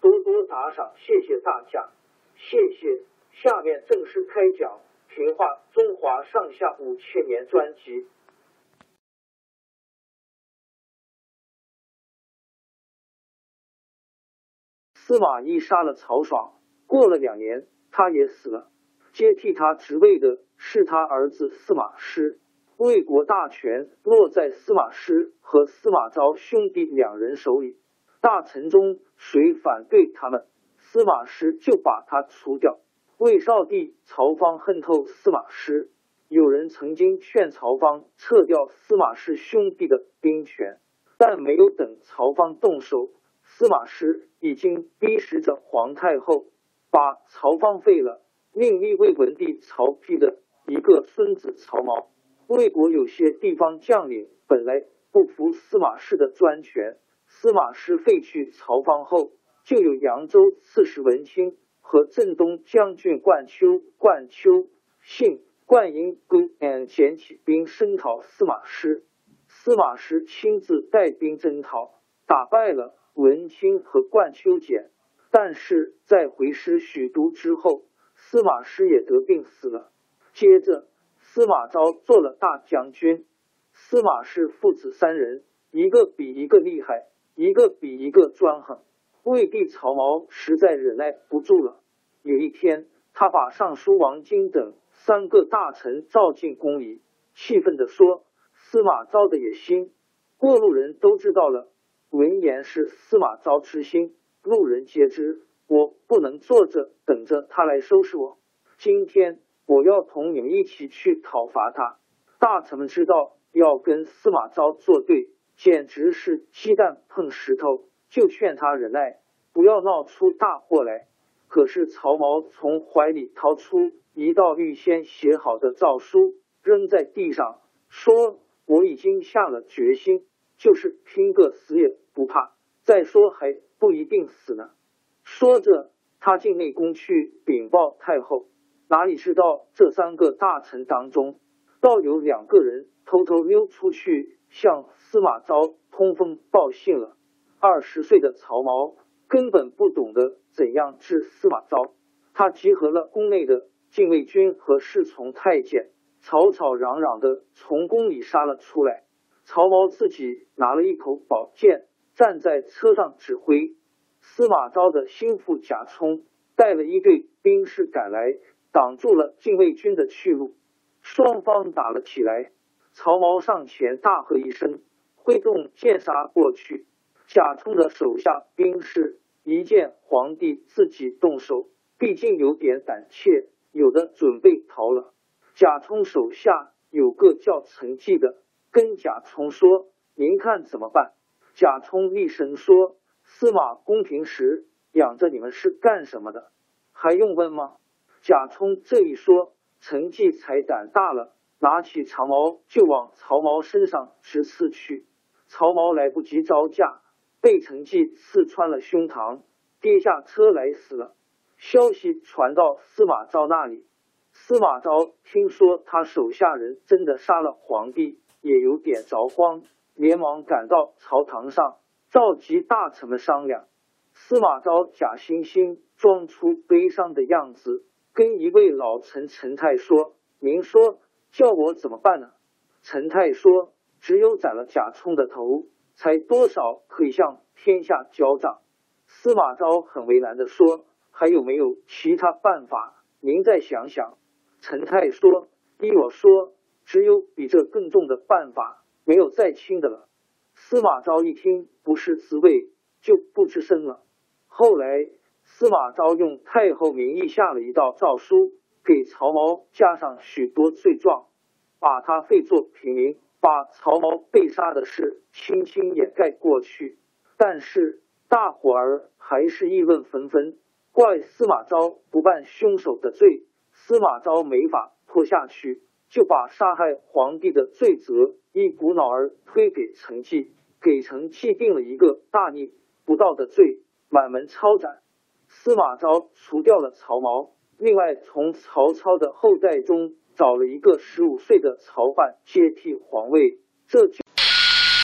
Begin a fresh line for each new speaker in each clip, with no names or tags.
多多打赏，谢谢大家，谢谢。下面正式开讲《评话中华上下五千年》专辑。司马懿杀了曹爽，过了两年，他也死了。接替他职位的是他儿子司马师。魏国大权落在司马师和司马昭兄弟两人手里。大臣中谁反对他们，司马师就把他除掉。魏少帝曹芳恨透司马师，有人曾经劝曹芳撤掉司马氏兄弟的兵权，但没有等曹芳动手，司马师已经逼使着皇太后把曹芳废了，另立魏文帝曹丕的一个孙子曹髦。魏国有些地方将领本来不服司马氏的专权。司马师废去曹芳后，就有扬州刺史文钦和镇东将军冠丘、冠丘信、冠英都捡起兵声讨司马师。司马师亲自带兵征讨，打败了文钦和冠丘简。但是在回师许都之后，司马师也得病死了。接着，司马昭做了大将军。司马氏父子三人，一个比一个厉害。一个比一个专横，魏帝曹髦实在忍耐不住了。有一天，他把尚书王经等三个大臣召进宫里，气愤地说：“司马昭的野心，过路人都知道了。闻言是司马昭之心，路人皆知。我不能坐着等着他来收拾我。今天我要同你们一起去讨伐他。”大臣们知道要跟司马昭作对。简直是鸡蛋碰石头，就劝他忍耐，不要闹出大祸来。可是曹髦从怀里掏出一道预先写好的诏书，扔在地上，说：“我已经下了决心，就是拼个死也不怕。再说还不一定死呢。”说着，他进内宫去禀报太后。哪里知道这三个大臣当中，倒有两个人偷偷溜出去向。司马昭通风报信了。二十岁的曹髦根本不懂得怎样治司马昭，他集合了宫内的禁卫军和侍从太监，吵吵嚷嚷的从宫里杀了出来。曹髦自己拿了一口宝剑，站在车上指挥。司马昭的心腹贾充带了一队兵士赶来，挡住了禁卫军的去路。双方打了起来。曹髦上前大喝一声。挥动剑杀过去，贾充的手下兵士一见皇帝自己动手，毕竟有点胆怯，有的准备逃了。贾充手下有个叫陈纪的，跟贾充说：“您看怎么办？”贾充厉声说：“司马公平时养着你们是干什么的？还用问吗？”贾充这一说，陈继才胆大了，拿起长矛就往曹髦身上直刺去。曹髦来不及招架，被陈继刺穿了胸膛，跌下车来死了。消息传到司马昭那里，司马昭听说他手下人真的杀了皇帝，也有点着慌，连忙赶到朝堂上，召集大臣们商量。司马昭假惺惺装出悲伤的样子，跟一位老臣陈泰说：“您说叫我怎么办呢？”陈泰说：“只有宰了贾充的头，才多少可以向天下交账。”司马昭很为难的说：“还有没有其他办法？您再想想。”陈泰说：“依我说，只有比这更重的办法，没有再轻的了。”司马昭一听不是滋味，就不吱声了。后来，司马昭用太后名义下了一道诏书，给曹髦加上许多罪状，把他废作平民，把曹髦被杀的事轻轻掩盖过去。但是大伙儿还是议论纷纷，怪司马昭不办凶手的罪。司马昭没法拖下去，就把杀害皇帝的罪责一股脑儿推给陈纪，给陈纪定了一个大逆不道的罪。满门抄斩，司马昭除掉了曹髦，另外从曹操的后代中找了一个十五岁的曹奂接替皇位。这就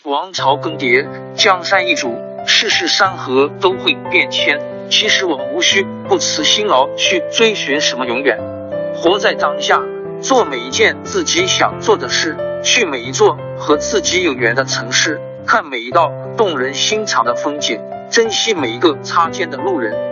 王朝更迭，江山易主，世事山河都会变迁。其实我们无需不辞辛劳去追寻什么永远，活在当下，做每一件自己想做的事，去每一座和自己有缘的城市，看每一道动人心肠的风景。珍惜每一个擦肩的路人，